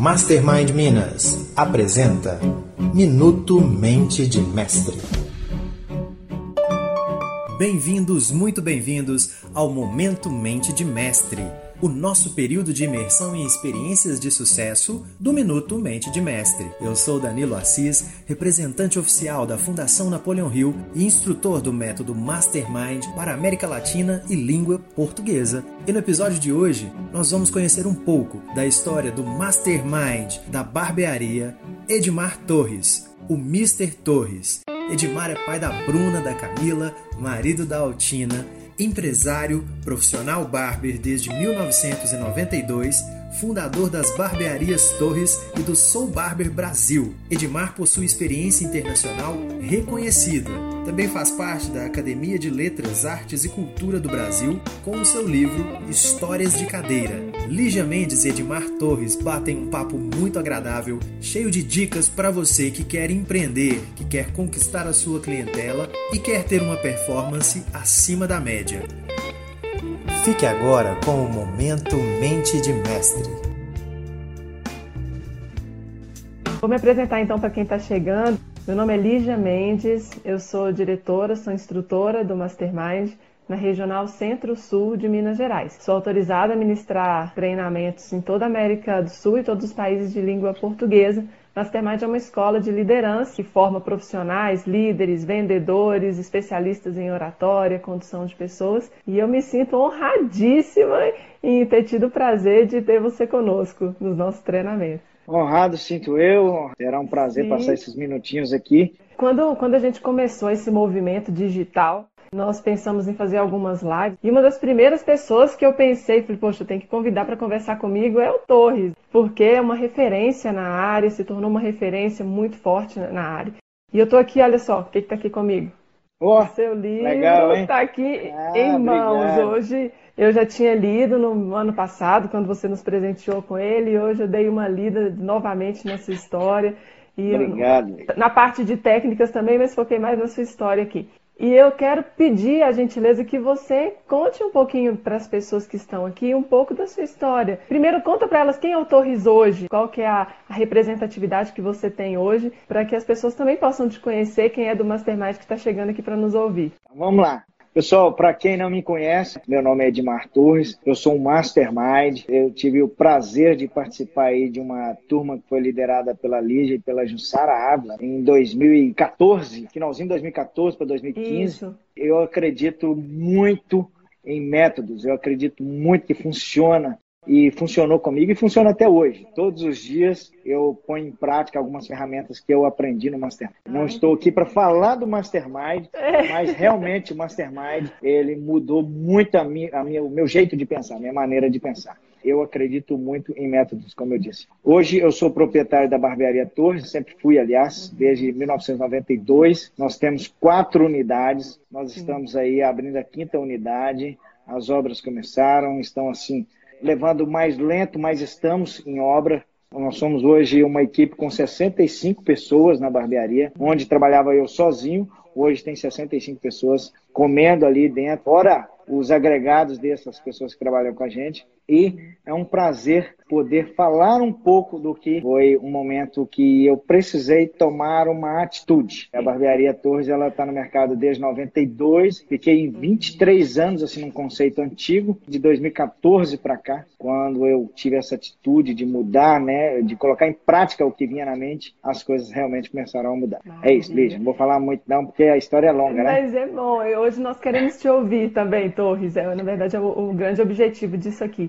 Mastermind Minas apresenta Minuto Mente de Mestre. Bem-vindos, muito bem-vindos ao Momento Mente de Mestre o nosso período de imersão em experiências de sucesso do Minuto Mente de Mestre. Eu sou Danilo Assis, representante oficial da Fundação Napoleão Hill e instrutor do método Mastermind para América Latina e língua portuguesa. E no episódio de hoje, nós vamos conhecer um pouco da história do Mastermind da barbearia Edmar Torres, o Mr. Torres. Edmar é pai da Bruna, da Camila, marido da Altina empresário, profissional barber desde 1992, fundador das Barbearias Torres e do Soul Barber Brasil. Edmar possui experiência internacional reconhecida. Também faz parte da Academia de Letras, Artes e Cultura do Brasil com o seu livro Histórias de Cadeira. Lígia Mendes e Edmar Torres batem um papo muito agradável, cheio de dicas para você que quer empreender, que quer conquistar a sua clientela e quer ter uma performance acima da média. Fique agora com o Momento Mente de Mestre. Vou me apresentar então para quem está chegando. Meu nome é Lígia Mendes, eu sou diretora, sou instrutora do Mastermind na Regional Centro-Sul de Minas Gerais. Sou autorizada a ministrar treinamentos em toda a América do Sul e todos os países de língua portuguesa. Mastermind é uma escola de liderança que forma profissionais, líderes, vendedores, especialistas em oratória, condução de pessoas. E eu me sinto honradíssima em ter tido o prazer de ter você conosco nos nossos treinamentos. Honrado sinto eu, será um prazer Sim. passar esses minutinhos aqui. Quando, quando a gente começou esse movimento digital, nós pensamos em fazer algumas lives. E uma das primeiras pessoas que eu pensei, falei, poxa, tem que convidar para conversar comigo é o Torres, porque é uma referência na área, se tornou uma referência muito forte na área. E eu tô aqui, olha só, o que está aqui comigo? Oh, o seu livro está aqui ah, em mãos obrigado. hoje. Eu já tinha lido no ano passado, quando você nos presenteou com ele, e hoje eu dei uma lida novamente na sua história. E Obrigado. Na parte de técnicas também, mas foquei mais na sua história aqui. E eu quero pedir a gentileza que você conte um pouquinho para as pessoas que estão aqui um pouco da sua história. Primeiro, conta para elas quem é o Torres hoje, qual que é a, a representatividade que você tem hoje, para que as pessoas também possam te conhecer, quem é do Mastermind que está chegando aqui para nos ouvir. Vamos lá. Pessoal, para quem não me conhece, meu nome é Edmar Torres, eu sou um mastermind. Eu tive o prazer de participar aí de uma turma que foi liderada pela Lígia e pela Jussara Ávila em 2014, finalzinho de 2014 para 2015. Isso. Eu acredito muito em métodos, eu acredito muito que funciona e funcionou comigo e funciona até hoje. Todos os dias eu ponho em prática algumas ferramentas que eu aprendi no Mastermind. Não estou aqui para falar do Mastermind, mas realmente o Mastermind ele mudou muito a minha, a minha, o meu jeito de pensar, a minha maneira de pensar. Eu acredito muito em métodos, como eu disse. Hoje eu sou proprietário da Barbearia Torres, sempre fui, aliás, desde 1992. Nós temos quatro unidades, nós estamos aí abrindo a quinta unidade. As obras começaram, estão assim levando mais lento, mas estamos em obra. Nós somos hoje uma equipe com 65 pessoas na barbearia, onde trabalhava eu sozinho. Hoje tem 65 pessoas comendo ali dentro, fora os agregados dessas pessoas que trabalham com a gente. E é um prazer poder falar um pouco do que foi um momento que eu precisei tomar uma atitude. A barbearia Torres ela está no mercado desde 92. Fiquei 23 anos assim num conceito antigo de 2014 para cá, quando eu tive essa atitude de mudar, né, de colocar em prática o que vinha na mente, as coisas realmente começaram a mudar. é isso, Lígia. Não vou falar muito não porque a história é longa, né? Mas é bom. Hoje nós queremos te ouvir também, Torres. É, na verdade, é o, o grande objetivo disso aqui.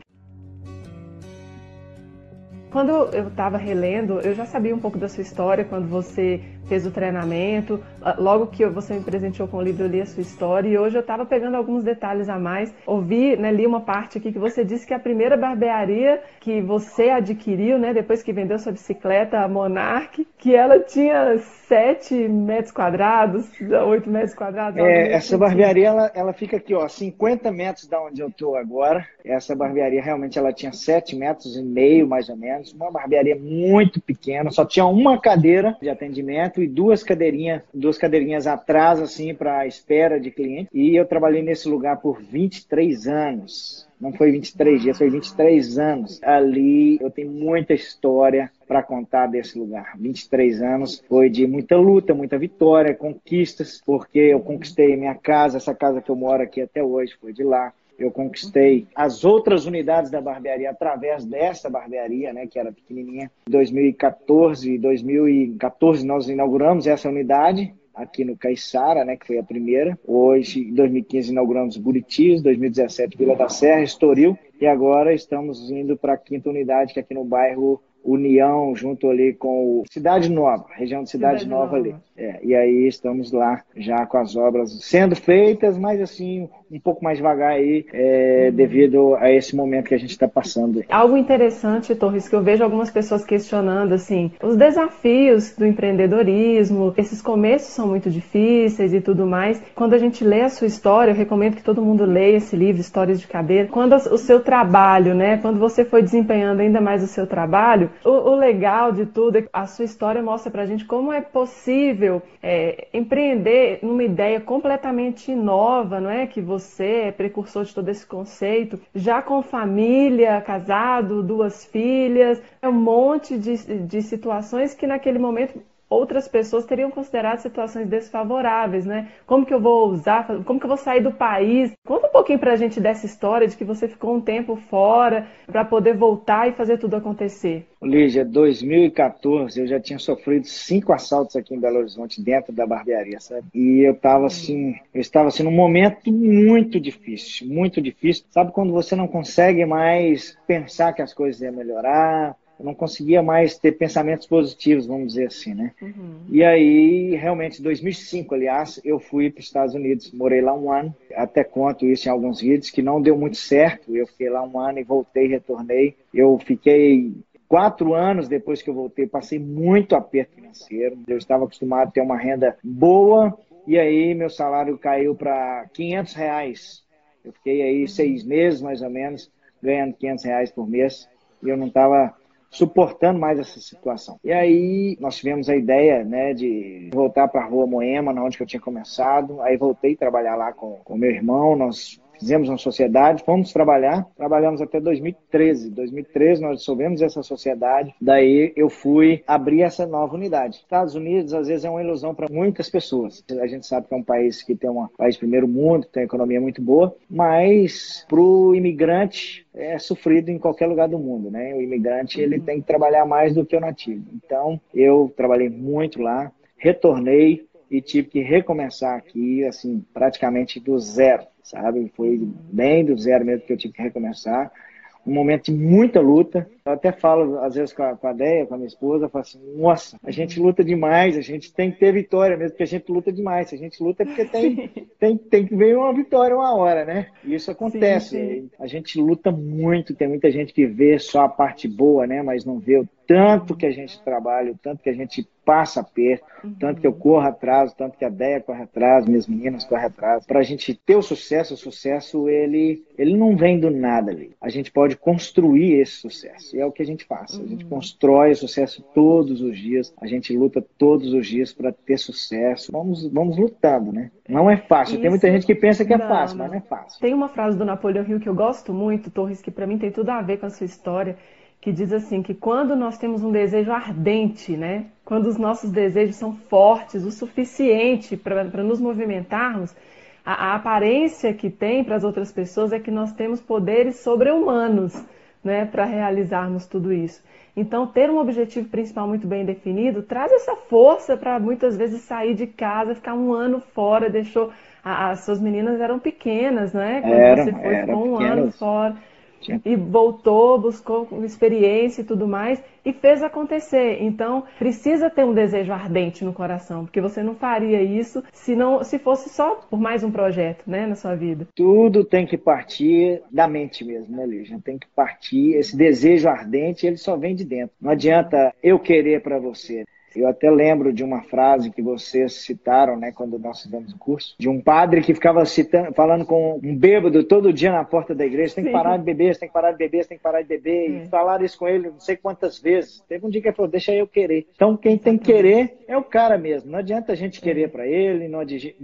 Quando eu estava relendo, eu já sabia um pouco da sua história, quando você fez o treinamento. Ah, logo que você me presenteou com o livro, eu li a sua história e hoje eu estava pegando alguns detalhes a mais. Ouvi, né, li uma parte aqui que você disse que a primeira barbearia que você adquiriu, né, depois que vendeu sua bicicleta, a Monarch, que ela tinha 7 metros quadrados, 8 metros quadrados. É, essa barbearia, ela, ela fica aqui, ó, 50 metros da onde eu estou agora. Essa barbearia realmente ela tinha 7 metros e meio, mais ou menos. Uma barbearia muito pequena, só tinha uma cadeira de atendimento e duas cadeirinhas, duas cadeirinhas atrás, assim, para espera de cliente. E eu trabalhei nesse lugar por 23 anos. Não foi 23 dias, foi 23 anos. Ali eu tenho muita história para contar desse lugar. 23 anos foi de muita luta, muita vitória, conquistas, porque eu conquistei minha casa, essa casa que eu moro aqui até hoje foi de lá eu conquistei as outras unidades da barbearia através dessa barbearia, né, que era pequenininha. Em 2014, 2014 nós inauguramos essa unidade aqui no Caiçara, né, que foi a primeira. Hoje, em 2015, inauguramos Buritis, 2017 Vila da Serra, Estoril, e agora estamos indo para a quinta unidade, que é aqui no bairro União, junto ali com Cidade Nova, região de Cidade, Cidade Nova, Nova, ali. É, e aí estamos lá já com as obras sendo feitas, mas assim, um pouco mais devagar aí, é, devido a esse momento que a gente está passando. Algo interessante, Torres, que eu vejo algumas pessoas questionando, assim, os desafios do empreendedorismo, esses começos são muito difíceis e tudo mais. Quando a gente lê a sua história, eu recomendo que todo mundo leia esse livro, Histórias de Cabeça. Quando o seu trabalho, né, quando você foi desempenhando ainda mais o seu trabalho, o, o legal de tudo é que a sua história mostra pra gente como é possível é, empreender numa ideia completamente nova, não é? Que você você é precursor de todo esse conceito, já com família, casado, duas filhas, é um monte de, de situações que naquele momento outras pessoas teriam considerado situações desfavoráveis, né? Como que eu vou usar, como que eu vou sair do país? Conta um pouquinho pra gente dessa história de que você ficou um tempo fora para poder voltar e fazer tudo acontecer. Lígia, 2014 eu já tinha sofrido cinco assaltos aqui em Belo Horizonte dentro da barbearia, sabe? E eu estava assim, eu estava assim num momento muito difícil, muito difícil. Sabe quando você não consegue mais pensar que as coisas iam melhorar, eu não conseguia mais ter pensamentos positivos, vamos dizer assim, né? Uhum. E aí, realmente, em 2005, aliás, eu fui para os Estados Unidos, morei lá um ano, até conto isso em alguns vídeos, que não deu muito certo, eu fiquei lá um ano e voltei, retornei, eu fiquei quatro anos depois que eu voltei, passei muito aperto financeiro, eu estava acostumado a ter uma renda boa, e aí meu salário caiu para 500 reais, eu fiquei aí seis meses, mais ou menos, ganhando 500 reais por mês, e eu não estava suportando mais essa situação. E aí nós tivemos a ideia né, de voltar para a Rua Moema, onde eu tinha começado. Aí voltei a trabalhar lá com o meu irmão, nós fizemos uma sociedade, fomos trabalhar, trabalhamos até 2013. 2013 nós dissolvemos essa sociedade, daí eu fui abrir essa nova unidade. Estados Unidos às vezes é uma ilusão para muitas pessoas. A gente sabe que é um país que tem um país primeiro mundo, tem uma economia muito boa, mas para o imigrante é sofrido em qualquer lugar do mundo, né? O imigrante ele tem que trabalhar mais do que o nativo. Então eu trabalhei muito lá, retornei e tive que recomeçar aqui, assim, praticamente do zero sabe? Foi bem do zero mesmo que eu tive que recomeçar. Um momento de muita luta. Eu até falo, às vezes, com a, com a Deia, com a minha esposa, eu falo assim, nossa, a gente luta demais, a gente tem que ter vitória mesmo, porque a gente luta demais. Se a gente luta é porque tem, tem, tem que ver uma vitória uma hora, né? E isso acontece. Sim, sim. A gente luta muito, tem muita gente que vê só a parte boa, né? Mas não vê o tanto que a gente trabalha, o tanto que a gente passa perto, uhum. tanto que eu corro atrás, tanto que a Deia corre atrás, minhas meninas correm atrás. Para a gente ter o sucesso, o sucesso ele, ele não vem do nada ali. A gente pode construir esse sucesso. E é o que a gente faz. A gente uhum. constrói o sucesso todos os dias. A gente luta todos os dias para ter sucesso. Vamos, vamos lutando, né? Não é fácil. Isso... Tem muita gente que pensa que é não, fácil, mas não é fácil. Tem uma frase do Napoleão Hill que eu gosto muito, Torres, que para mim tem tudo a ver com a sua história que diz assim que quando nós temos um desejo ardente, né, quando os nossos desejos são fortes o suficiente para nos movimentarmos, a, a, aparência que tem para as outras pessoas é que nós temos poderes sobre-humanos, né, para realizarmos tudo isso. Então, ter um objetivo principal muito bem definido traz essa força para muitas vezes sair de casa, ficar um ano fora, deixou as suas meninas eram pequenas, né? Quando eram, você foi, ficou um ano fora e voltou, buscou experiência e tudo mais e fez acontecer. Então, precisa ter um desejo ardente no coração, porque você não faria isso se não se fosse só por mais um projeto, né, na sua vida. Tudo tem que partir da mente mesmo, né, Lígia? Tem que partir esse desejo ardente, ele só vem de dentro. Não adianta eu querer para você. Eu até lembro de uma frase que vocês citaram, né, quando nós fizemos o curso, de um padre que ficava citando, falando com um bêbado todo dia na porta da igreja, tem que parar de beber, tem que parar de beber, tem que parar de beber, e falaram isso com ele não sei quantas vezes. Teve um dia que ele falou, deixa eu querer. Então quem tem que querer é o cara mesmo. Não adianta a gente querer para ele, não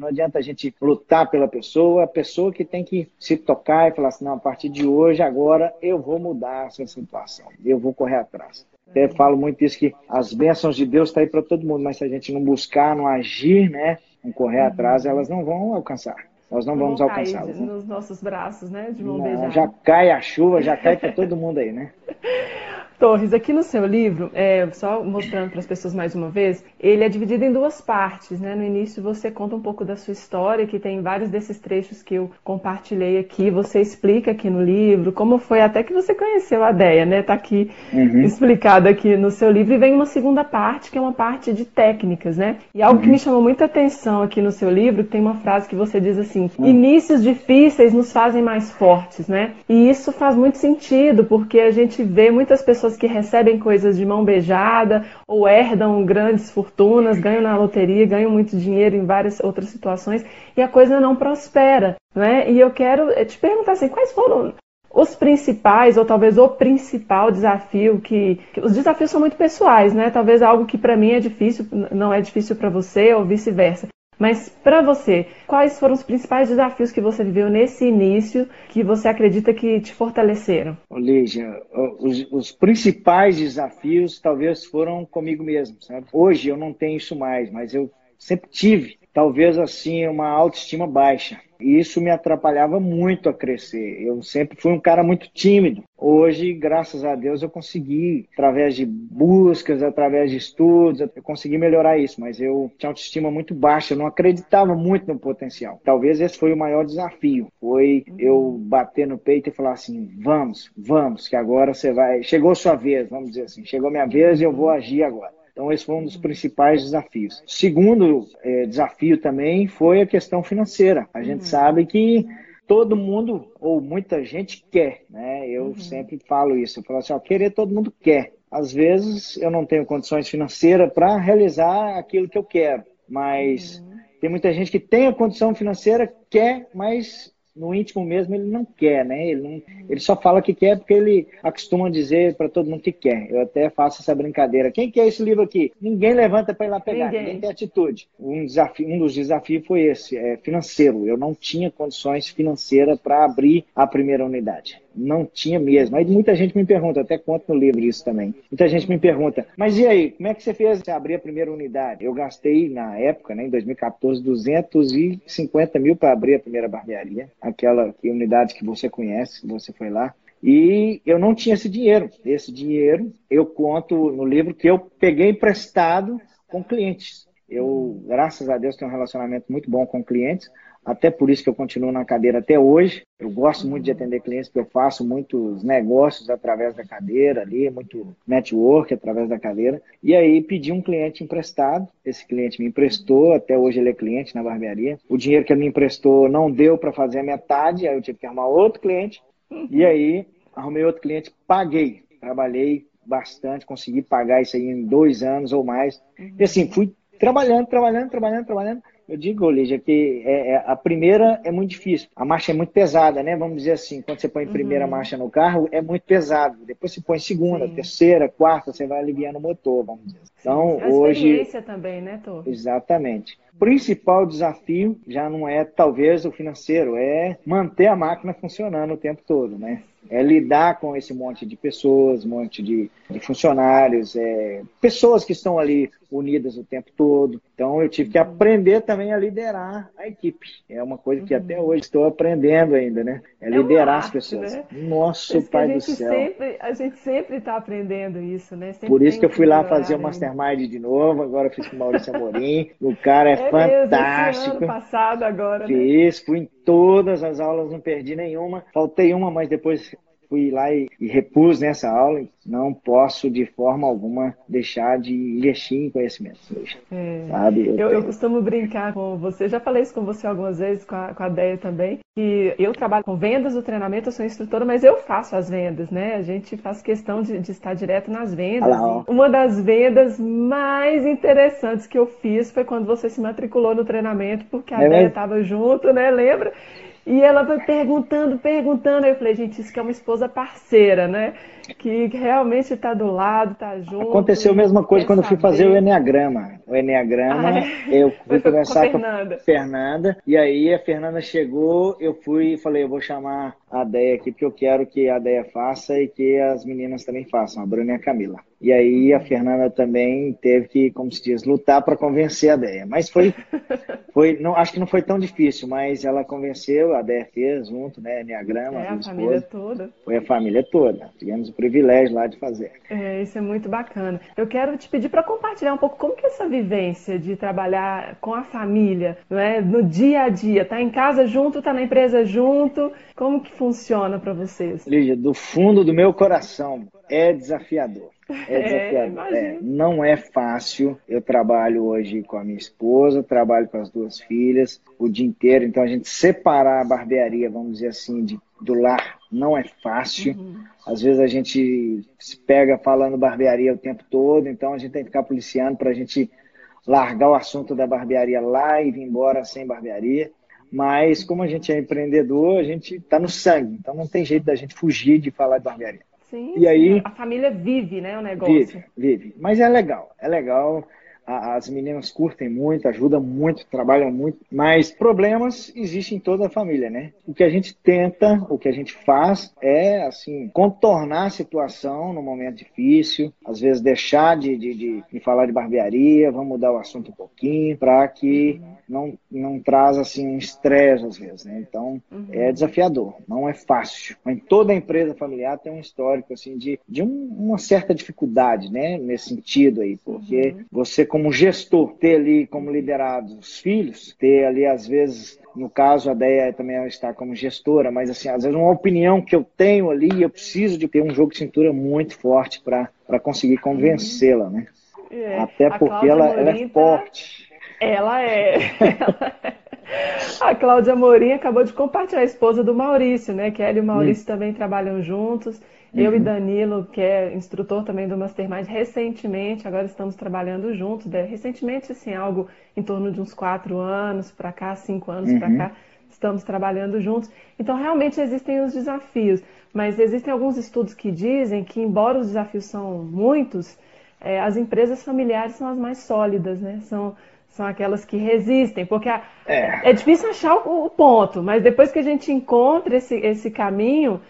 adianta a gente lutar pela pessoa, a pessoa que tem que se tocar e falar assim, não, a partir de hoje, agora eu vou mudar essa situação, eu vou correr atrás. Até falo muito isso que as bênçãos de Deus estão tá aí para todo mundo, mas se a gente não buscar, não agir, né, não correr uhum. atrás, elas não vão alcançar. Nós não, não vamos alcançá-las. Nos nossos braços, né, de mão não, Já cai a chuva, já cai para todo mundo aí, né? Torres, aqui no seu livro, é, só mostrando para as pessoas mais uma vez, ele é dividido em duas partes. Né? No início você conta um pouco da sua história, que tem vários desses trechos que eu compartilhei aqui. Você explica aqui no livro como foi até que você conheceu a Deia, né? Está aqui uhum. explicado aqui no seu livro. E vem uma segunda parte, que é uma parte de técnicas, né? E algo uhum. que me chamou muita atenção aqui no seu livro, tem uma frase que você diz assim: uhum. inícios difíceis nos fazem mais fortes, né? E isso faz muito sentido, porque a gente vê muitas pessoas pessoas que recebem coisas de mão beijada ou herdam grandes fortunas, ganham na loteria, ganham muito dinheiro em várias outras situações e a coisa não prospera, né? E eu quero eh, te perguntar assim, quais foram os principais ou talvez o principal desafio que, que os desafios são muito pessoais, né? Talvez algo que para mim é difícil não é difícil para você ou vice-versa. Mas para você, quais foram os principais desafios que você viveu nesse início que você acredita que te fortaleceram? Lígia, os, os, principais desafios talvez foram comigo mesmo, sabe? Hoje eu não tenho isso mais, mas eu sempre tive, talvez assim, uma autoestima baixa. Isso me atrapalhava muito a crescer. Eu sempre fui um cara muito tímido. Hoje, graças a Deus, eu consegui, através de buscas, através de estudos, eu consegui melhorar isso. Mas eu tinha autoestima muito baixa, eu não acreditava muito no potencial. Talvez esse foi o maior desafio. Foi eu bater no peito e falar assim: vamos, vamos, que agora você vai. Chegou sua vez, vamos dizer assim. Chegou minha vez e eu vou agir agora. Então, esse foi um dos principais desafios. Segundo é, desafio também foi a questão financeira. A gente uhum. sabe que todo mundo, ou muita gente, quer. Né? Eu uhum. sempre falo isso. Eu falo assim: ó, querer todo mundo quer. Às vezes eu não tenho condições financeiras para realizar aquilo que eu quero, mas uhum. tem muita gente que tem a condição financeira, quer, mas no íntimo mesmo ele não quer, né? Ele, não, ele só fala que quer porque ele acostuma dizer para todo mundo que quer. Eu até faço essa brincadeira. Quem quer esse livro aqui? Ninguém levanta para ir lá pegar, ninguém. ninguém tem atitude. Um, desafio, um dos desafios foi esse, é, financeiro. Eu não tinha condições financeiras para abrir a primeira unidade não tinha mesmo. Aí muita gente me pergunta, até conto no livro isso também. Muita gente me pergunta, mas e aí, como é que você fez para abrir a primeira unidade? Eu gastei na época, né, em 2014, 250 mil para abrir a primeira barbearia, aquela que, unidade que você conhece, você foi lá. E eu não tinha esse dinheiro. Esse dinheiro eu conto no livro que eu peguei emprestado com clientes. Eu, graças a Deus, tenho um relacionamento muito bom com clientes até por isso que eu continuo na cadeira até hoje. Eu gosto muito de atender clientes, porque eu faço muitos negócios através da cadeira ali, muito network através da cadeira. E aí pedi um cliente emprestado. Esse cliente me emprestou, até hoje ele é cliente na barbearia. O dinheiro que ele me emprestou não deu para fazer a metade, aí eu tive que arrumar outro cliente. E aí arrumei outro cliente, paguei. Trabalhei bastante, consegui pagar isso aí em dois anos ou mais. E assim, fui trabalhando, trabalhando, trabalhando, trabalhando eu digo, Lígia, que é, é, a primeira é muito difícil. A marcha é muito pesada, né? Vamos dizer assim, quando você põe a primeira uhum. marcha no carro, é muito pesado. Depois você põe segunda, Sim. terceira, quarta, você vai aliviando o motor, vamos dizer. Então, é hoje. experiência também, né, Tô? Exatamente. O principal desafio já não é, talvez, o financeiro, é manter a máquina funcionando o tempo todo, né? É lidar com esse monte de pessoas, um monte de, de funcionários, é, pessoas que estão ali unidas o tempo todo. Então eu tive que aprender também a liderar a equipe. É uma coisa que até hoje estou aprendendo ainda, né? É, é liderar arte, as pessoas. Né? Nosso Pai do céu. Sempre, a gente sempre está aprendendo isso, né? Sempre Por isso que eu fui lá fazer o Mastermind de novo, agora fiz com o Maurício Amorim. O cara é, é fantástico. Mesmo, ano passado agora. Né? Fiz, né? fui em todas as aulas, não perdi nenhuma. Faltei uma, mas depois fui lá e, e repus nessa aula, não posso de forma alguma deixar de investir em conhecimento. É, sabe? Eu, eu, costumo brincar com você, já falei isso com você algumas vezes, com a, com a Deia também, que eu trabalho com vendas do treinamento, eu sou instrutora, mas eu faço as vendas, né? A gente faz questão de, de estar direto nas vendas. Olá, Uma das vendas mais interessantes que eu fiz foi quando você se matriculou no treinamento, porque a é Deia estava junto, né? Lembra? E ela foi perguntando, perguntando. Eu falei, gente, isso que é uma esposa parceira, né? Que realmente está do lado, está junto. Aconteceu a mesma coisa quando eu fui fazer o Enneagrama. O Enneagrama, ah, é? eu fui conversar com a, Fernanda. com a Fernanda. E aí a Fernanda chegou, eu fui e falei, eu vou chamar a Deia aqui, porque eu quero que a Deia faça e que as meninas também façam, a Bruna e a Camila. E aí a Fernanda também teve que, como se diz, lutar para convencer a Deia. Mas foi, foi não, acho que não foi tão difícil, mas ela convenceu, a Deia fez junto, né, Enneagrama. É, a, a família toda. Foi a família toda. Tivemos o privilégio lá de fazer. É, isso é muito bacana. Eu quero te pedir para compartilhar um pouco como que é essa vivência de trabalhar com a família, não é? no dia a dia, tá em casa junto, tá na empresa junto, como que funciona para vocês? Lígia, do fundo do meu coração, é desafiador. É, é desafiador. É, é, não é fácil. Eu trabalho hoje com a minha esposa, trabalho com as duas filhas o dia inteiro. Então a gente separar a barbearia, vamos dizer assim, de, do lar não é fácil. Uhum. Às vezes a gente se pega falando barbearia o tempo todo, então a gente tem que ficar policiando para a gente largar o assunto da barbearia lá e vir embora sem barbearia. Mas como a gente é empreendedor, a gente está no sangue, então não tem jeito da gente fugir de falar de barbearia. Sim, e aí a família vive, né, o negócio. Vive, vive. Mas é legal, é legal. As meninas curtem muito, ajudam muito, trabalham muito, mas problemas existem em toda a família, né? O que a gente tenta, o que a gente faz é, assim, contornar a situação no momento difícil, às vezes deixar de, de, de, de falar de barbearia, vamos mudar o assunto um pouquinho, para que não, não traz, assim, um estresse às vezes, né? Então, uhum. é desafiador, não é fácil. Mas toda empresa familiar tem um histórico, assim, de, de um, uma certa dificuldade, né? Nesse sentido aí, porque uhum. você, como gestor, ter ali como liderado os filhos, ter ali, às vezes, no caso, a ideia também está como gestora, mas assim, às vezes uma opinião que eu tenho ali, eu preciso de ter um jogo de cintura muito forte para conseguir convencê-la, né? É. Até porque ela, ela, é forte. Ela é. a Cláudia Morim acabou de compartilhar a esposa do Maurício, né? Que ela e o Maurício hum. também trabalham juntos. Uhum. Eu e. Danilo, que é instrutor também do Mastermind, recentemente, agora estamos trabalhando juntos. Né? Recentemente, assim, algo em torno de uns quatro anos para cá, cinco anos uhum. para cá, estamos trabalhando juntos. Então, realmente existem os desafios, mas existem alguns estudos que dizem que, embora os desafios são muitos, é, as empresas familiares são as mais sólidas, né? São são aquelas que resistem, porque a, é. é. difícil achar o, o, ponto, mas depois que a gente encontra esse, esse caminho,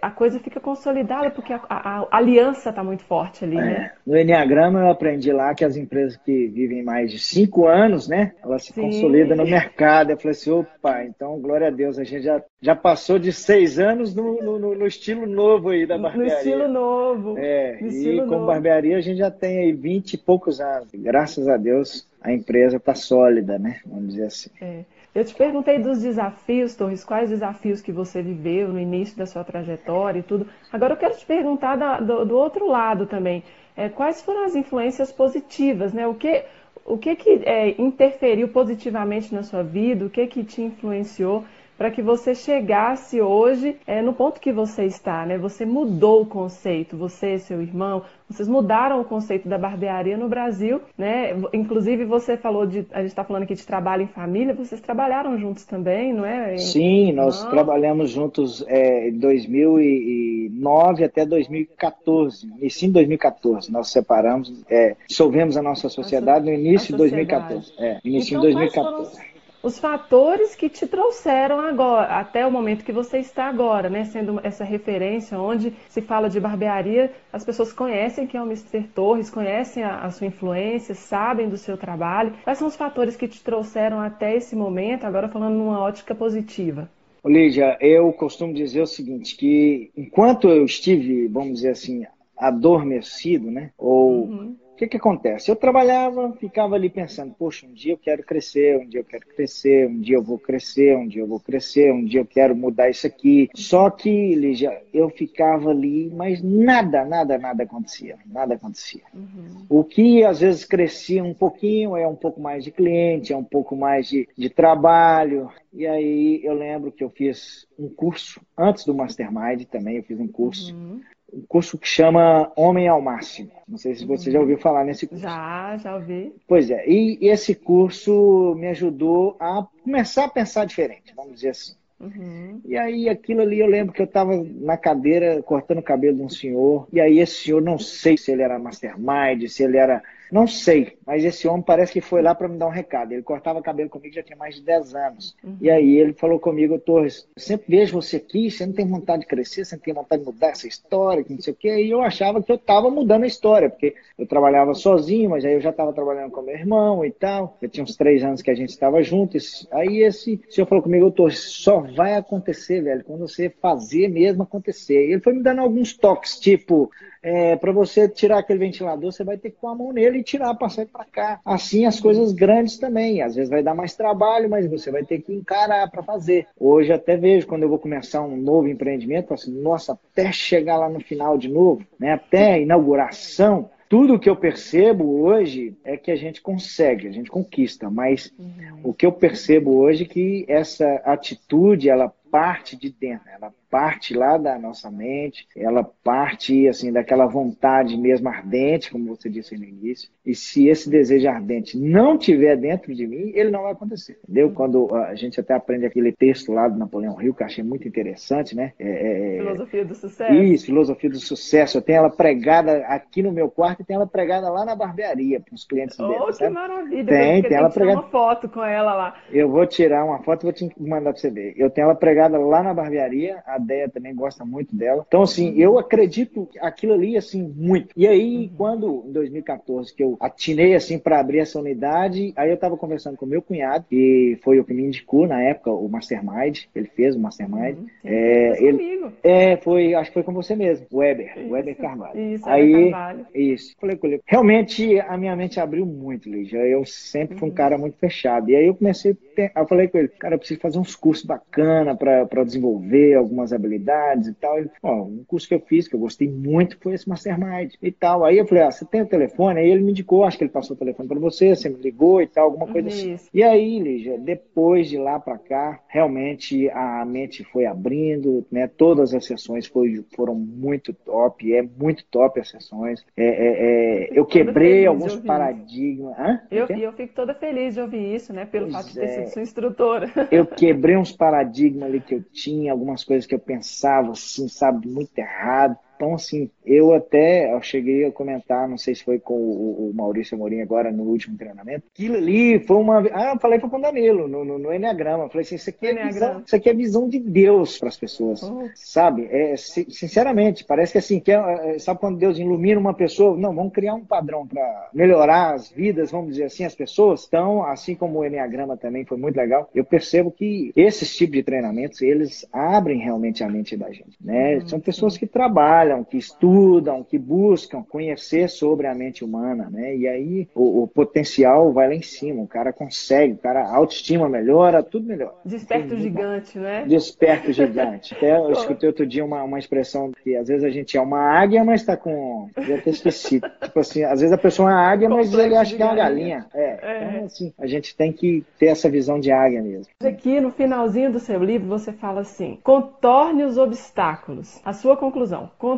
a coisa fica consolidada porque a, a, a aliança está muito forte ali, né? é. né? No Enneagrama eu aprendi lá que as empresas que vivem mais de cinco anos, né? Elas se Sim. consolidam no mercado. Eu falei assim, opa, então glória a Deus, a gente já, já passou de seis anos no, no, no estilo novo aí da barbearia. No estilo novo. É, no e com novo. barbearia a gente já tem aí vinte e poucos anos. Graças a Deus a empresa está sólida, né? Vamos dizer assim. É. Eu te perguntei dos desafios, Torres, quais desafios que você viveu no início da sua trajetória e tudo. Agora eu quero te perguntar da, do, do, outro lado também. É, quais foram as influências positivas, né? O que, o que, que é, interferiu positivamente na sua vida? O que, que te influenciou? Para que você chegasse hoje é, no ponto que você está, né? Você mudou o conceito, você e seu irmão, vocês mudaram o conceito da barbearia no Brasil, né? Inclusive você falou de, a gente está falando aqui de trabalho em família, vocês trabalharam juntos também, não é? Sim, nós trabalhamos juntos é, em 2009 até 2014, início de 2014, nós separamos, é, dissolvemos a nossa sociedade no início de 2014, é, início então, de 2014 os fatores que te trouxeram agora, até o momento que você está agora, né? Sendo essa referência onde se fala de barbearia, as pessoas conhecem quem é o Mr. Torres, conhecem a, a, sua influência, sabem do seu trabalho. Quais são os fatores que te trouxeram até esse momento, agora falando numa ótica positiva? Lídia, eu costumo dizer o seguinte, que enquanto eu estive, vamos dizer assim, adormecido, né? Ou uhum o que, que acontece? Eu trabalhava, ficava ali pensando, poxa, um dia eu quero crescer, um dia eu quero crescer, um dia eu vou crescer, um dia eu vou crescer, um dia eu quero mudar isso aqui. Só que, Lígia, eu ficava ali, mas nada, nada, nada acontecia. Nada acontecia. Uhum. O que às vezes crescia um pouquinho é um pouco mais de cliente, é um pouco mais de, de trabalho. E aí eu lembro que eu fiz um curso antes do Mastermind também, eu fiz um curso. Uhum um curso que chama Homem ao Máximo. Não sei se você já ouviu falar nesse curso. Já, já ouvi. Pois é, e esse curso me ajudou a começar a pensar diferente, vamos dizer assim. Uhum. E aí aquilo ali eu lembro que eu estava na cadeira cortando o cabelo de um senhor, e aí esse senhor, não sei se ele era mastermind, se ele era não sei, mas esse homem parece que foi lá para me dar um recado. Ele cortava cabelo comigo já tinha mais de 10 anos. Uhum. E aí ele falou comigo, Torres, eu sempre vejo você aqui, você não tem vontade de crescer, você não tem vontade de mudar essa história, que não sei o quê. E eu achava que eu estava mudando a história, porque eu trabalhava sozinho, mas aí eu já estava trabalhando com meu irmão e tal. Já tinha uns três anos que a gente estava juntos. Aí esse senhor falou comigo, Torres, só vai acontecer, velho, quando você fazer mesmo acontecer. E ele foi me dando alguns toques, tipo, é, para você tirar aquele ventilador, você vai ter que pôr a mão nele e tirar para sair para cá. Assim as coisas grandes também. Às vezes vai dar mais trabalho, mas você vai ter que encarar para fazer. Hoje até vejo quando eu vou começar um novo empreendimento, assim, nossa, até chegar lá no final de novo, né, até a inauguração, tudo que eu percebo hoje é que a gente consegue, a gente conquista, mas uhum. o que eu percebo hoje é que essa atitude, ela parte de dentro, ela parte lá da nossa mente, ela parte assim daquela vontade mesmo ardente, como você disse no início. E se esse desejo ardente não tiver dentro de mim, ele não vai acontecer. Entendeu? Quando a gente até aprende aquele texto lá do Napoleão Hill, que eu achei muito interessante, né? É, é, é, filosofia do sucesso. Isso, filosofia do sucesso. Eu tenho ela pregada aqui no meu quarto e tenho ela pregada lá na barbearia para os clientes oh, dele. Oh, que maravilha! Tem, tem ela pregada. uma foto com ela lá. Eu vou tirar uma foto e vou te mandar para você ver. Eu tenho ela pregada lá na barbearia. A Deia também gosta muito dela. Então, assim, uhum. eu acredito aquilo ali, assim, muito. E aí, uhum. quando, em 2014, que eu atinei, assim, para abrir essa unidade, aí eu estava conversando com meu cunhado, que foi o que me indicou na época, o Mastermind. Ele fez o Mastermind. Uhum. É, ele, comigo. É, foi, acho que foi com você mesmo, o Weber, isso, Weber Carvalho. Isso, aí, Carvalho. Isso. Falei com ele. Realmente, a minha mente abriu muito, Lígia. Eu sempre fui um uhum. cara muito fechado. E aí eu comecei, eu falei com ele, cara, eu preciso fazer uns cursos bacana para desenvolver algumas habilidades e tal. Ele falou, um curso que eu fiz, que eu gostei muito, foi esse Mastermind e tal. Aí eu falei, ah, você tem o telefone? Aí ele me indicou, acho que ele passou o telefone para você, você me ligou e tal, alguma coisa assim. Isso. assim. E aí, Lígia, depois de lá para cá, realmente a mente foi abrindo, né? Todas as sessões foi, foram muito top, é muito top as sessões. É, é, é eu quebrei alguns paradigmas. Hã? Eu, eu fico toda feliz de ouvir isso, né? Pelo pois fato de ter sido é. sua instrutora. Eu quebrei uns paradigmas ali que eu tinha, algumas coisas que eu pensava assim, sabe, muito errado. Então, assim, eu até eu cheguei a comentar, não sei se foi com o, o Maurício Amorim agora no último treinamento, aquilo ali foi uma. Ah, eu falei com o Danilo, no, no, no Enneagrama. Eu falei assim: isso aqui, é visão, isso aqui é visão de Deus para as pessoas, oh. sabe? É, sinceramente, parece que assim, que é, é, sabe quando Deus ilumina uma pessoa? Não, vamos criar um padrão para melhorar as vidas, vamos dizer assim, as pessoas. Então, assim como o Enneagrama também foi muito legal, eu percebo que esses tipos de treinamentos, eles abrem realmente a mente da gente, né? Hum, São pessoas sim. que trabalham trabalham, que estudam, que buscam conhecer sobre a mente humana, né? E aí o, o potencial vai lá em cima, o cara consegue, o cara a autoestima melhora, tudo melhora. Desperta o gigante, né? Desperta o gigante. Até eu escutei outro dia uma, uma expressão que às vezes a gente é uma águia, mas está com. Já até esqueci. tipo assim, às vezes a pessoa é uma águia, mas ele acha que é uma galinha. É. é. Então, assim, a gente tem que ter essa visão de águia mesmo. Aqui no finalzinho do seu livro você fala assim: contorne os obstáculos. A sua conclusão: contorne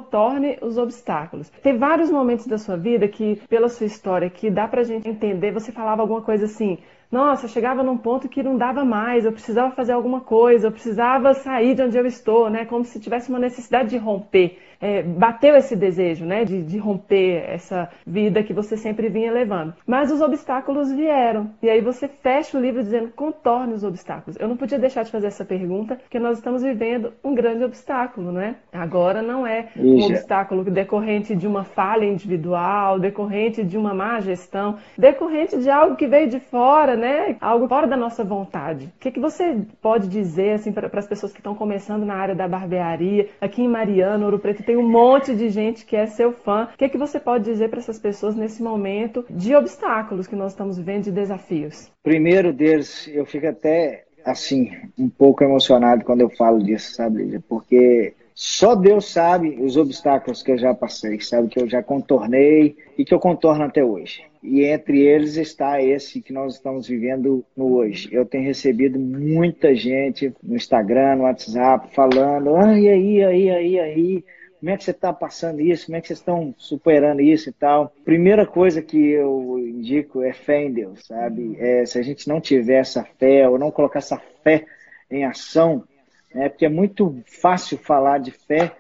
os obstáculos. Tem vários momentos da sua vida que, pela sua história, que dá pra gente entender, você falava alguma coisa assim, nossa, chegava num ponto que não dava mais, eu precisava fazer alguma coisa, eu precisava sair de onde eu estou, né? Como se tivesse uma necessidade de romper é, bateu esse desejo, né, de, de romper essa vida que você sempre vinha levando. Mas os obstáculos vieram. E aí você fecha o livro dizendo contorne os obstáculos. Eu não podia deixar de fazer essa pergunta, porque nós estamos vivendo um grande obstáculo, né? Agora não é um Ixi. obstáculo decorrente de uma falha individual, decorrente de uma má gestão, decorrente de algo que veio de fora, né? Algo fora da nossa vontade. O que, que você pode dizer assim para as pessoas que estão começando na área da barbearia, aqui em Mariana, Ouro Preto tem um monte de gente que é seu fã. O que, é que você pode dizer para essas pessoas nesse momento de obstáculos que nós estamos vivendo, de desafios? Primeiro deles, eu fico até assim, um pouco emocionado quando eu falo disso, sabe, Lídia? Porque só Deus sabe os obstáculos que eu já passei, sabe, que eu já contornei e que eu contorno até hoje. E entre eles está esse que nós estamos vivendo no hoje. Eu tenho recebido muita gente no Instagram, no WhatsApp, falando: ah, e aí, aí, aí, aí, como é que você está passando isso? Como é que vocês estão superando isso e tal? Primeira coisa que eu indico é fé em Deus, sabe? É, se a gente não tiver essa fé ou não colocar essa fé em ação, é porque é muito fácil falar de fé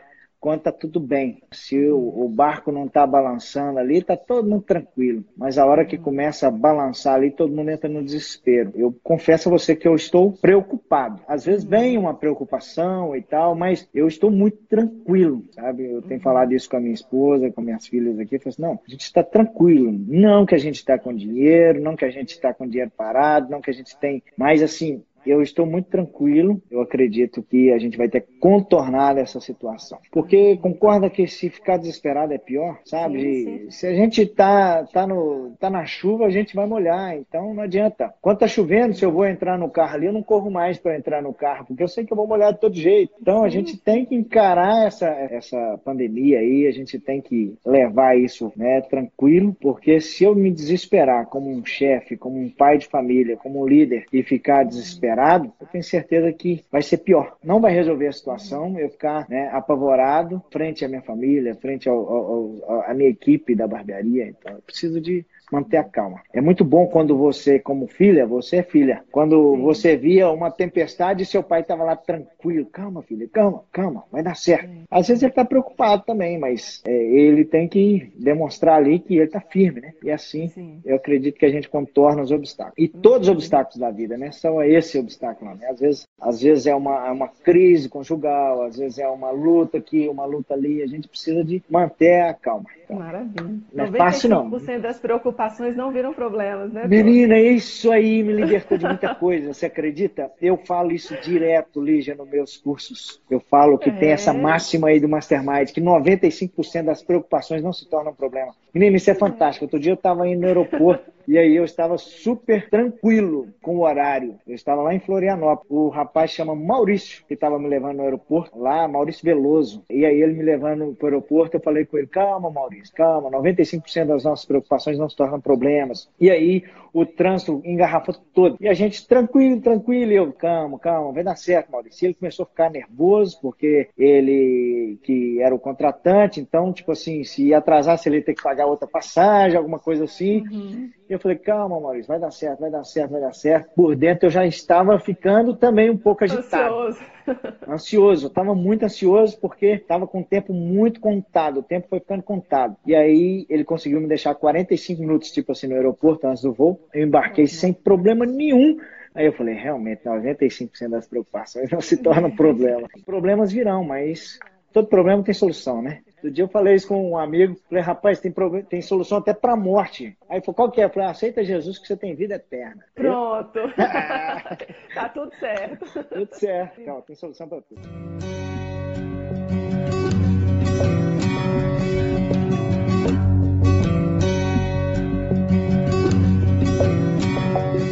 quando está tudo bem. Se o, o barco não está balançando ali, está todo mundo tranquilo. Mas a hora que começa a balançar ali, todo mundo entra no desespero. Eu confesso a você que eu estou preocupado. Às vezes vem uma preocupação e tal, mas eu estou muito tranquilo, sabe? Eu tenho falado isso com a minha esposa, com minhas filhas aqui. Eu falo assim, não, a gente está tranquilo. Não que a gente está com dinheiro, não que a gente está com dinheiro parado, não que a gente tem. Mas assim, eu estou muito tranquilo. Eu acredito que a gente vai ter contornado essa situação. Porque concorda que se ficar desesperado é pior, sabe? Sim, sim. Se a gente tá, tá, no, tá na chuva, a gente vai molhar. Então não adianta. Quando tá chovendo, se eu vou entrar no carro ali, eu não corro mais para entrar no carro, porque eu sei que eu vou molhar de todo jeito. Então a gente tem que encarar essa, essa pandemia aí, a gente tem que levar isso né, tranquilo, porque se eu me desesperar como um chefe, como um pai de família, como um líder e ficar desesperado, eu tenho certeza que vai ser pior. Não vai resolver a situação, eu ficar né, apavorado frente à minha família, frente ao, ao, ao, à minha equipe da barbearia. Então, eu preciso de manter a calma. É muito bom quando você, como filha, você é filha. Quando Sim. você via uma tempestade e seu pai estava lá tranquilo. Calma, filha, calma, calma, vai dar certo. Sim. Às vezes ele está preocupado também, mas é, ele tem que demonstrar ali que ele está firme, né? E assim, Sim. eu acredito que a gente contorna os obstáculos. E todos os obstáculos da vida, né? São esse obstáculo. Né? Às vezes, às vezes é uma, é uma crise conjugal, às vezes é uma luta aqui, uma luta ali. A gente precisa de manter a calma. Maravilha. Não é fácil, não. das preocupações não viram problemas, né? Menina, isso aí me libertou de muita coisa. Você acredita? Eu falo isso direto, Lígia, nos meus cursos. Eu falo que é. tem essa máxima aí do Mastermind, que 95% das preocupações não se tornam problema. Menina, isso é fantástico. Outro dia eu estava indo no aeroporto e aí eu estava super tranquilo com o horário. Eu estava lá em Florianópolis. O rapaz chama Maurício, que estava me levando no aeroporto, lá, Maurício Veloso. E aí ele me levando para o aeroporto, eu falei com ele, calma, Maurício, calma, 95% das nossas preocupações não se tornam problemas. E aí o trânsito engarrafou todo. E a gente tranquilo, tranquilo, eu, calma, calma, vai dar certo, Maurício. Ele começou a ficar nervoso, porque ele, que era o contratante, então, tipo assim, se atrasasse, ele ia ter que pagar outra passagem, alguma coisa assim. Uhum. Eu falei, calma, Maurício, vai dar certo, vai dar certo, vai dar certo. Por dentro eu já estava ficando também um pouco agitado. Ansioso. Ansioso, eu estava muito ansioso porque estava com o tempo muito contado, o tempo foi ficando contado. E aí ele conseguiu me deixar 45 minutos, tipo assim, no aeroporto antes do voo. Eu embarquei uhum. sem problema nenhum. Aí eu falei, realmente, 95% das preocupações não se tornam problema. Problemas virão, mas todo problema tem solução, né? Outro dia eu falei isso com um amigo, falei, rapaz, tem, tem solução até para morte. Aí falou, qual que é? Eu falei, aceita Jesus que você tem vida eterna. Pronto. tá tudo certo. Tudo certo. Então, tem solução para tudo.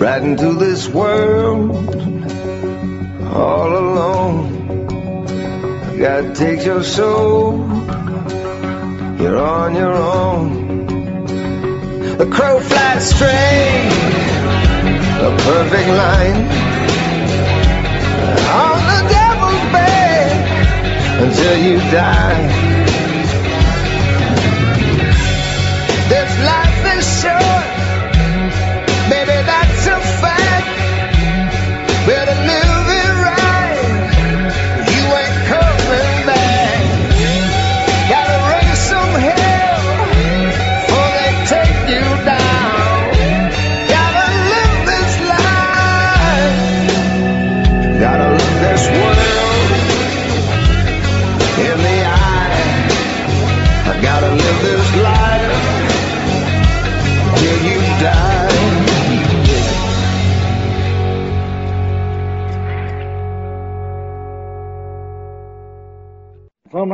Right into this world all alone. God takes your soul you're on your own. The crow flies straight, a perfect line. On the devil's bed until you die.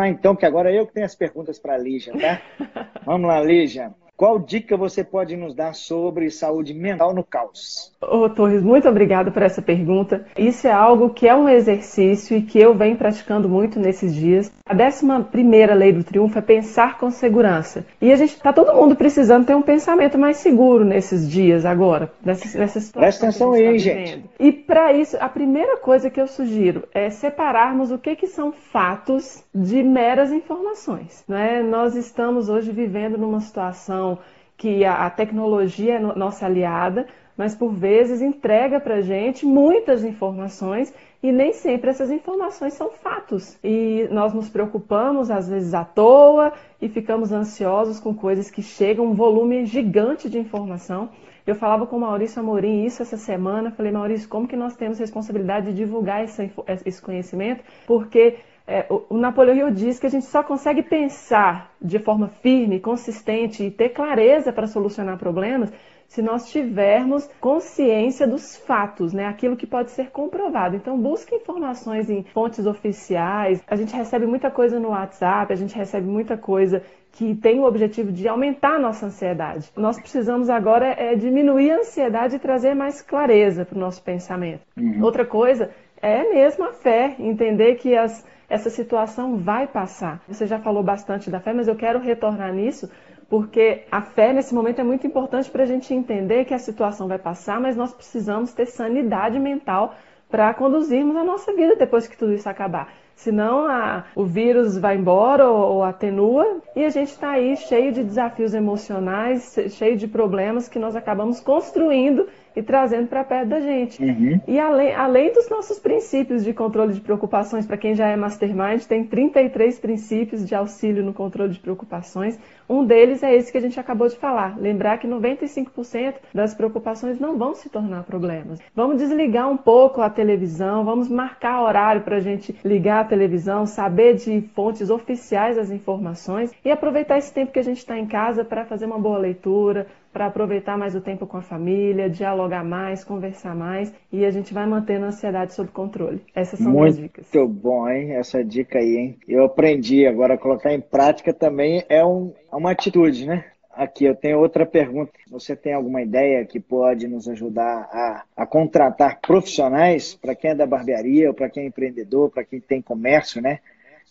Lá então, que agora eu que tenho as perguntas para a Lígia, tá? Vamos lá, Lígia. Qual dica você pode nos dar sobre saúde mental no caos? Ô, Torres, muito obrigada por essa pergunta. Isso é algo que é um exercício e que eu venho praticando muito nesses dias. A décima primeira lei do triunfo é pensar com segurança. E a gente está todo mundo precisando ter um pensamento mais seguro nesses dias agora, nessas, nessas situações. Presta atenção aí, tá gente. E para isso, a primeira coisa que eu sugiro é separarmos o que, que são fatos de meras informações. Né? Nós estamos hoje vivendo numa situação que a, tecnologia é nossa aliada, mas por vezes entrega para gente muitas informações e nem sempre essas informações são fatos. E nós nos preocupamos, às vezes à toa, e ficamos ansiosos com coisas que chegam, um volume gigante de informação. Eu falava com o Maurício Amorim isso essa semana. Falei, Maurício, como que nós temos responsabilidade de divulgar esse conhecimento? Porque é, o Napoleão Hill diz que a gente só consegue pensar de forma firme, consistente e ter clareza para solucionar problemas se nós tivermos consciência dos fatos, né? aquilo que pode ser comprovado. Então, busque informações em fontes oficiais. A gente recebe muita coisa no WhatsApp, a gente recebe muita coisa que tem o objetivo de aumentar a nossa ansiedade. Nós precisamos agora é diminuir a ansiedade e trazer mais clareza para o nosso pensamento. Uhum. Outra coisa é mesmo a fé, entender que as essa situação vai passar. Você já falou bastante da fé, mas eu quero retornar nisso, porque a fé nesse momento é muito importante para a gente entender que a situação vai passar, mas nós precisamos ter sanidade mental para conduzirmos a nossa vida depois que tudo isso acabar. Senão a, o vírus vai embora ou, ou atenua e a gente está aí cheio de desafios emocionais, cheio de problemas que nós acabamos construindo e trazendo para perto da gente. Uhum. E além, além dos nossos princípios de controle de preocupações, para quem já é mastermind, tem 33 princípios de auxílio no controle de preocupações. Um deles é esse que a gente acabou de falar. Lembrar que 95% das preocupações não vão se tornar problemas. Vamos desligar um pouco a televisão, vamos marcar horário para a gente ligar a televisão, saber de fontes oficiais das informações e aproveitar esse tempo que a gente está em casa para fazer uma boa leitura, para aproveitar mais o tempo com a família, dialogar mais, conversar mais e a gente vai mantendo a ansiedade sob controle. Essas são Muito as dicas. Muito bom, hein? Essa dica aí, hein? Eu aprendi. Agora, colocar em prática também é, um, é uma atitude, né? Aqui eu tenho outra pergunta. Você tem alguma ideia que pode nos ajudar a, a contratar profissionais para quem é da barbearia, ou para quem é empreendedor, para quem tem comércio, né?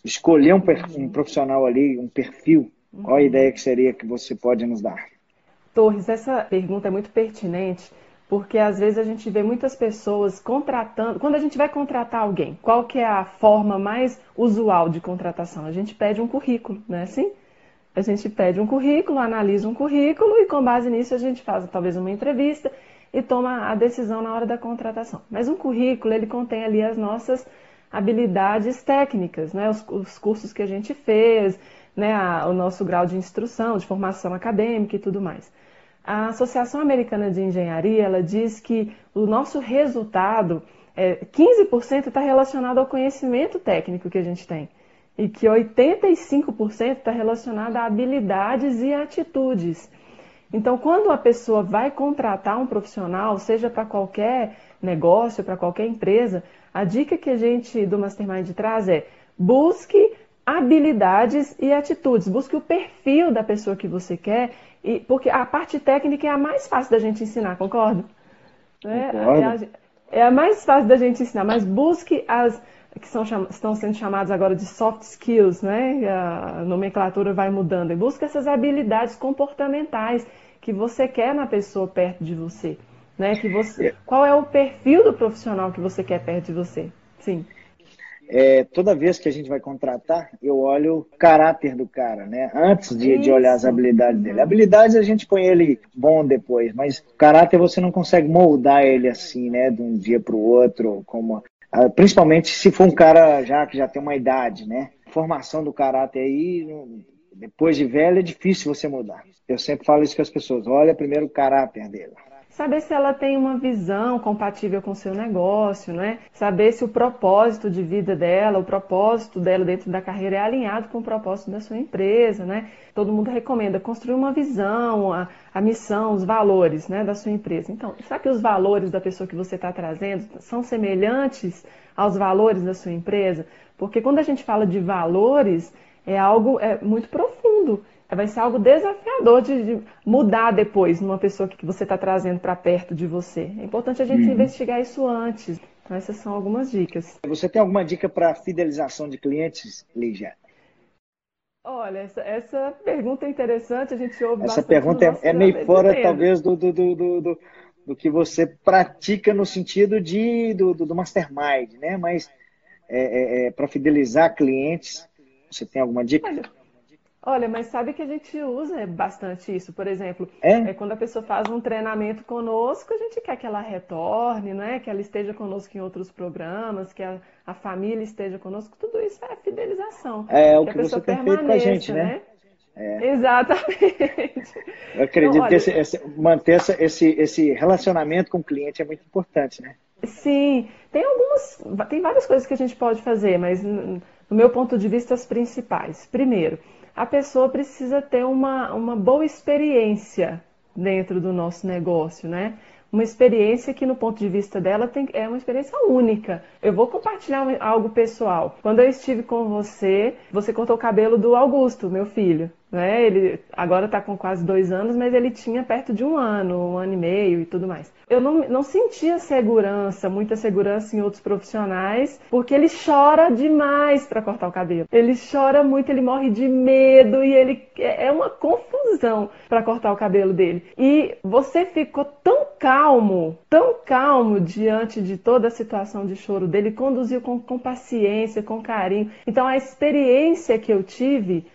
Escolher um, um profissional ali, um perfil. Qual a uhum. ideia que seria que você pode nos dar? Torres, essa pergunta é muito pertinente, porque às vezes a gente vê muitas pessoas contratando. Quando a gente vai contratar alguém, qual que é a forma mais usual de contratação? A gente pede um currículo, não é assim? A gente pede um currículo, analisa um currículo e com base nisso a gente faz talvez uma entrevista e toma a decisão na hora da contratação. Mas um currículo, ele contém ali as nossas habilidades técnicas, né? os, os cursos que a gente fez, né? A, o nosso grau de instrução, de formação acadêmica e tudo mais. A Associação Americana de Engenharia ela diz que o nosso resultado, é, 15% está relacionado ao conhecimento técnico que a gente tem e que 85% está relacionado a habilidades e atitudes. Então, quando a pessoa vai contratar um profissional, seja para qualquer negócio, para qualquer empresa, a dica que a gente do Mastermind traz é busque habilidades e atitudes. Busque o perfil da pessoa que você quer, e, porque a parte técnica é a mais fácil da gente ensinar, concorda? É, é, a, é a mais fácil da gente ensinar, mas busque as que são, estão sendo chamadas agora de soft skills, né? A nomenclatura vai mudando. E busque essas habilidades comportamentais que você quer na pessoa perto de você. Né? Que você, é. qual é o perfil do profissional que você quer perto de você? Sim é, toda vez que a gente vai contratar, eu olho o caráter do cara, né? Antes de, de olhar as habilidades dele. Habilidades a gente põe ele bom depois, mas o caráter você não consegue moldar ele assim, né? De um dia para o outro, como principalmente se for um cara já que já tem uma idade, né? Formação do caráter aí, depois de velho, é difícil você mudar. Eu sempre falo isso com as pessoas. Olha primeiro o caráter dele. Saber se ela tem uma visão compatível com o seu negócio, né? Saber se o propósito de vida dela, o propósito dela dentro da carreira é alinhado com o propósito da sua empresa, né? Todo mundo recomenda construir uma visão, a, a missão, os valores, né, da sua empresa. Então, será que os valores da pessoa que você está trazendo são semelhantes aos valores da sua empresa? Porque quando a gente fala de valores, é algo é, muito profundo vai ser algo desafiador de, de mudar depois numa pessoa que você está trazendo para perto de você. É importante a gente uhum. investigar isso antes. Então, essas são algumas dicas. Você tem alguma dica para fidelização de clientes, Lígia? Olha, essa, essa, pergunta é interessante, a gente ouve Essa pergunta é, é meio fora, talvez, do, do, do, do, do que você pratica no sentido de, do, do, mastermind, né? Mas é, é, é para fidelizar clientes, você tem alguma dica? Olha, Olha, mas sabe que a gente usa bastante isso. Por exemplo, é? é? quando a pessoa faz um treinamento conosco, a gente quer que ela retorne, né? que ela esteja conosco em outros programas, que a, a família esteja conosco. Tudo isso é fidelização. É, é o que, que você tem feito com a gente, né? né? É. Exatamente. Eu acredito então, olha... que esse, esse, manter essa, esse, esse relacionamento com o cliente é muito importante, né? Sim, tem algumas, tem várias coisas que a gente pode fazer, mas no meu ponto de vista as principais. Primeiro, a pessoa precisa ter uma, uma boa experiência dentro do nosso negócio, né? Uma experiência que, no ponto de vista dela, tem, é uma experiência única. Eu vou compartilhar algo pessoal. Quando eu estive com você, você cortou o cabelo do Augusto, meu filho. Né? Ele agora está com quase dois anos, mas ele tinha perto de um ano, um ano e meio e tudo mais. Eu não, não sentia segurança, muita segurança em outros profissionais, porque ele chora demais para cortar o cabelo. Ele chora muito, ele morre de medo e ele é, é uma confusão para cortar o cabelo dele. E você ficou tão calmo, tão calmo diante de toda a situação de choro dele, conduziu com, com paciência, com carinho. Então a experiência que eu tive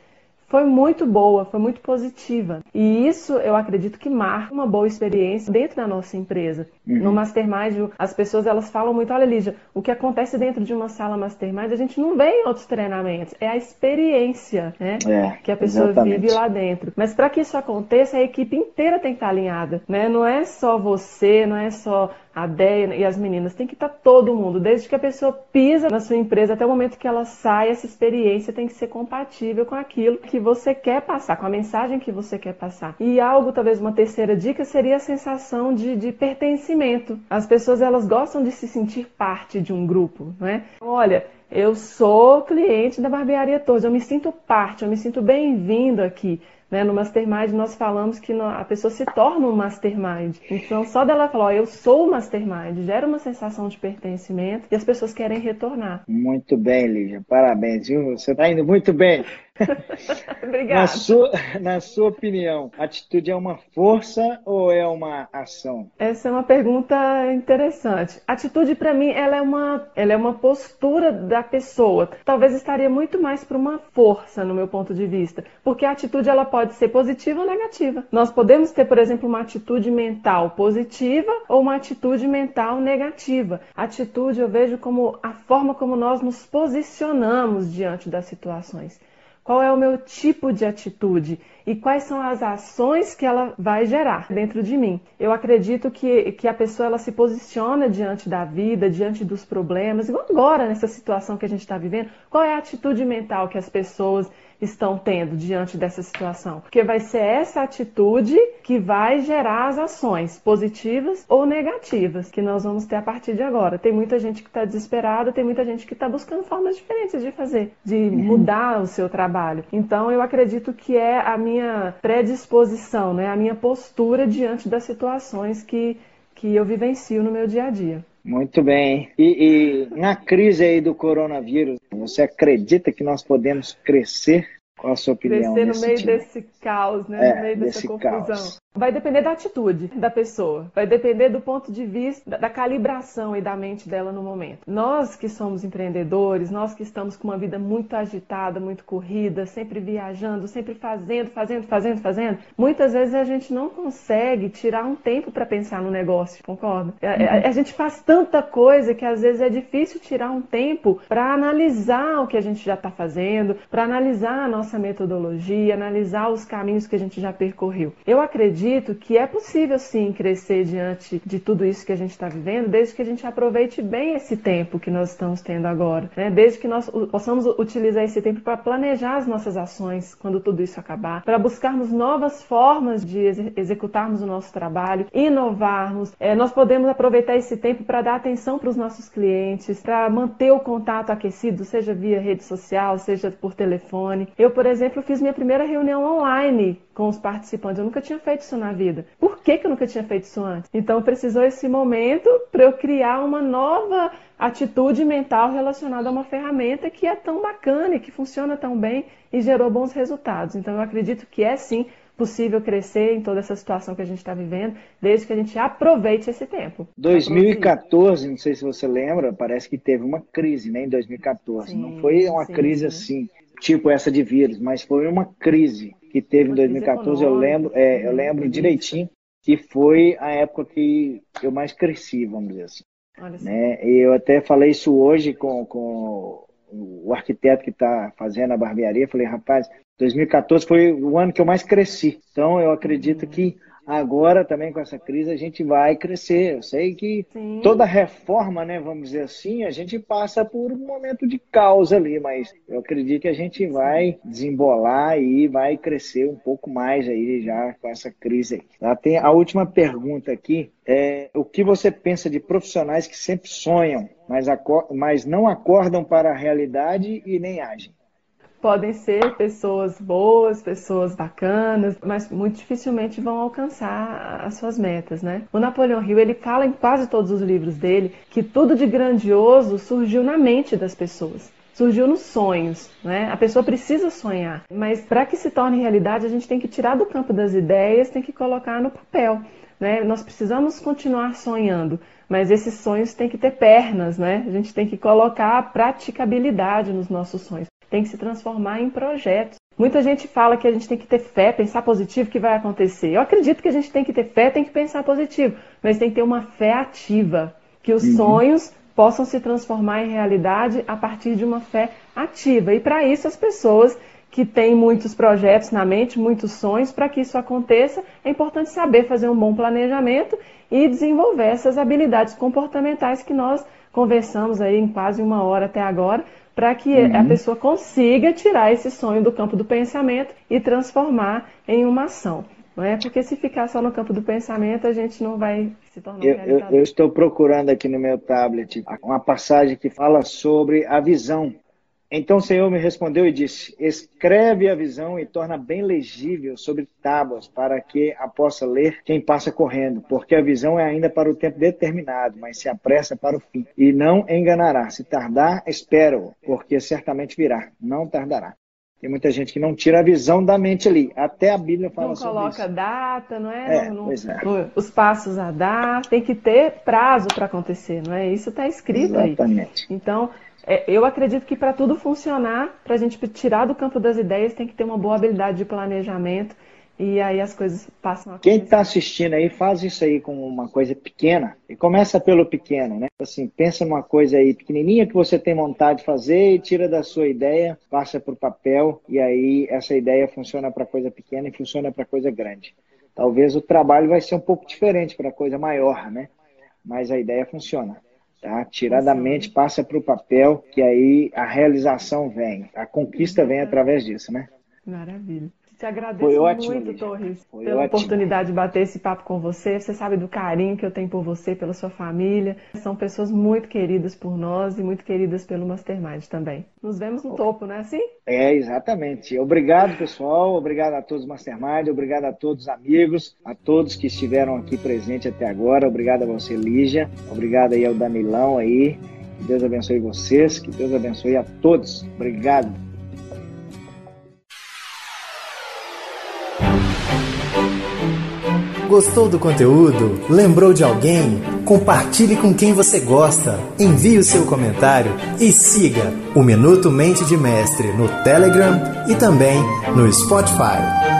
foi muito boa, foi muito positiva. E isso eu acredito que marca uma boa experiência dentro da nossa empresa. Uhum. No Mastermind, as pessoas elas falam muito, olha Lígia, o que acontece dentro de uma sala Mastermind a gente não vê em outros treinamentos, é a experiência né, é, que a pessoa exatamente. vive lá dentro. Mas para que isso aconteça, a equipe inteira tem que estar alinhada. Né? Não é só você, não é só a Déia e as meninas, tem que estar todo mundo, desde que a pessoa pisa na sua empresa até o momento que ela sai, essa experiência tem que ser compatível com aquilo que você quer passar, com a mensagem que você quer passar. E algo, talvez uma terceira dica, seria a sensação de, de pertencimento. As pessoas, elas gostam de se sentir parte de um grupo, não é? Olha, eu sou cliente da Barbearia Torres, eu me sinto parte, eu me sinto bem-vindo aqui. Né? No Mastermind nós falamos que a pessoa se torna um Mastermind. Então só dela falar, eu sou o Mastermind, gera uma sensação de pertencimento e as pessoas querem retornar. Muito bem, Lígia. Parabéns, viu? Você está indo muito bem. Obrigada. Na sua, na sua opinião, atitude é uma força ou é uma ação? Essa é uma pergunta interessante. Atitude, para mim, ela é, uma, ela é uma postura da pessoa. Talvez estaria muito mais para uma força, no meu ponto de vista. Porque a atitude ela pode ser positiva ou negativa. Nós podemos ter, por exemplo, uma atitude mental positiva ou uma atitude mental negativa. Atitude eu vejo como a forma como nós nos posicionamos diante das situações. Qual é o meu tipo de atitude e quais são as ações que ela vai gerar dentro de mim? Eu acredito que, que a pessoa ela se posiciona diante da vida, diante dos problemas, igual agora nessa situação que a gente está vivendo. Qual é a atitude mental que as pessoas estão tendo diante dessa situação. Porque vai ser essa atitude que vai gerar as ações positivas ou negativas que nós vamos ter a partir de agora. Tem muita gente que está desesperada, tem muita gente que está buscando formas diferentes de fazer, de uhum. mudar o seu trabalho. Então eu acredito que é a minha predisposição, né? a minha postura diante das situações que, que eu vivencio no meu dia a dia. Muito bem. E, e, na crise aí do coronavírus, você acredita que nós podemos crescer? Qual a sua opinião? Crescer no meio sentido? desse caos, né? É, no meio dessa confusão. Caos. Vai depender da atitude da pessoa, vai depender do ponto de vista da calibração e da mente dela no momento. Nós que somos empreendedores, nós que estamos com uma vida muito agitada, muito corrida, sempre viajando, sempre fazendo, fazendo, fazendo, fazendo, muitas vezes a gente não consegue tirar um tempo para pensar no negócio, concorda? A, a, a, gente faz tanta coisa que às vezes é difícil tirar um tempo para analisar o que a gente já está fazendo, para analisar a nossa nossa metodologia, analisar os caminhos que a gente já percorreu. Eu acredito que é possível sim crescer diante de tudo isso que a gente está vivendo, desde que a gente aproveite bem esse tempo que nós estamos tendo agora, né? desde que nós possamos utilizar esse tempo para planejar as nossas ações quando tudo isso acabar, para buscarmos novas formas de ex executarmos o nosso trabalho, inovarmos. É, nós podemos aproveitar esse tempo para dar atenção para os nossos clientes, para manter o contato aquecido, seja via rede social, seja por telefone. Eu, por exemplo, fiz minha primeira reunião online com os participantes. Eu nunca tinha feito isso na vida. Por que, que eu nunca tinha feito isso antes? Então precisou esse momento para eu criar uma nova atitude mental relacionada a uma ferramenta que é tão bacana e que funciona tão bem e gerou bons resultados. Então eu acredito que é sim possível crescer em toda essa situação que a gente está vivendo, desde que a gente aproveite esse tempo. 2014, não sei se você lembra, parece que teve uma crise, né, em 2014. Sim, não foi uma sim, crise assim, tipo essa de vírus, mas foi uma crise que teve em 2014. Eu lembro, é, eu lembro direitinho que foi a época que eu mais cresci, vamos dizer assim. Né? E eu até falei isso hoje com, com o arquiteto que está fazendo a barbearia. Falei, rapaz, 2014 foi o ano que eu mais cresci. Então, eu acredito que agora também com essa crise a gente vai crescer. Eu sei que Sim. toda reforma, né, vamos dizer assim, a gente passa por um momento de caos ali, mas eu acredito que a gente vai desembolar e vai crescer um pouco mais aí já com essa crise aí. Tá? Tem a última pergunta aqui, é o que você pensa de profissionais que sempre sonham, mas, mas não acordam para a realidade e nem agem? Podem ser pessoas boas, pessoas bacanas, mas muito dificilmente vão alcançar as suas metas, né? O Napoleão Hill, ele fala em quase todos os livros dele que tudo de grandioso surgiu na mente das pessoas surgiu nos sonhos, né? A pessoa precisa sonhar, mas para que se torne realidade, a gente tem que tirar do campo das ideias, tem que colocar no papel, né? Nós precisamos continuar sonhando, mas esses sonhos têm que ter pernas, né? A gente tem que colocar a praticabilidade nos nossos sonhos tem que se transformar em projetos. Muita gente fala que a gente tem que ter fé, pensar positivo, que vai acontecer. Eu acredito que a gente tem que ter fé, tem que pensar positivo, mas tem que ter uma fé ativa, que os uhum. sonhos possam se transformar em realidade a partir de uma fé ativa. E para isso as pessoas que têm muitos projetos na mente, muitos sonhos, para que isso aconteça, é importante saber fazer um bom planejamento e desenvolver essas habilidades comportamentais que nós conversamos aí em quase uma hora até agora, para que uhum. a pessoa consiga tirar esse sonho do campo do pensamento e transformar em uma ação. Não é porque se ficar só no campo do pensamento a gente não vai se tornar eu, eu, eu estou procurando aqui no meu tablet uma passagem que fala sobre a visão então o Senhor me respondeu e disse: Escreve a visão e torna bem legível sobre tábuas, para que a possa ler quem passa correndo, porque a visão é ainda para o tempo determinado, mas se apressa para o fim. E não enganará. Se tardar, espero, porque certamente virá. Não tardará. Tem muita gente que não tira a visão da mente ali. Até a Bíblia fala não sobre isso. Não coloca data, não é? é, não, pois é. Os passos a dar, tem que ter prazo para acontecer, não é? Isso está escrito Exatamente. aí. Então, eu acredito que para tudo funcionar, para a gente tirar do campo das ideias, tem que ter uma boa habilidade de planejamento e aí as coisas passam a Quem está assistindo aí, faz isso aí com uma coisa pequena e começa pelo pequeno, né? Assim, pensa numa coisa aí pequenininha que você tem vontade de fazer e tira da sua ideia, passa para o papel e aí essa ideia funciona para coisa pequena e funciona para coisa grande. Talvez o trabalho vai ser um pouco diferente para coisa maior, né? Mas a ideia funciona. Tá? Tirar da mente, passa para o papel, que aí a realização vem. A conquista vem através disso, né? Maravilha. Te agradeço Foi ótimo, muito, Torres, Foi pela ótimo. oportunidade de bater esse papo com você. Você sabe do carinho que eu tenho por você, pela sua família. São pessoas muito queridas por nós e muito queridas pelo Mastermind também. Nos vemos no topo, não é assim? É, exatamente. Obrigado, pessoal. Obrigado a todos do Mastermind. Obrigado a todos os amigos, a todos que estiveram aqui presentes até agora. Obrigado a você, Lígia. Obrigado aí ao Danilão aí. Que Deus abençoe vocês. Que Deus abençoe a todos. Obrigado. Gostou do conteúdo? Lembrou de alguém? Compartilhe com quem você gosta. Envie o seu comentário e siga o Minuto Mente de Mestre no Telegram e também no Spotify.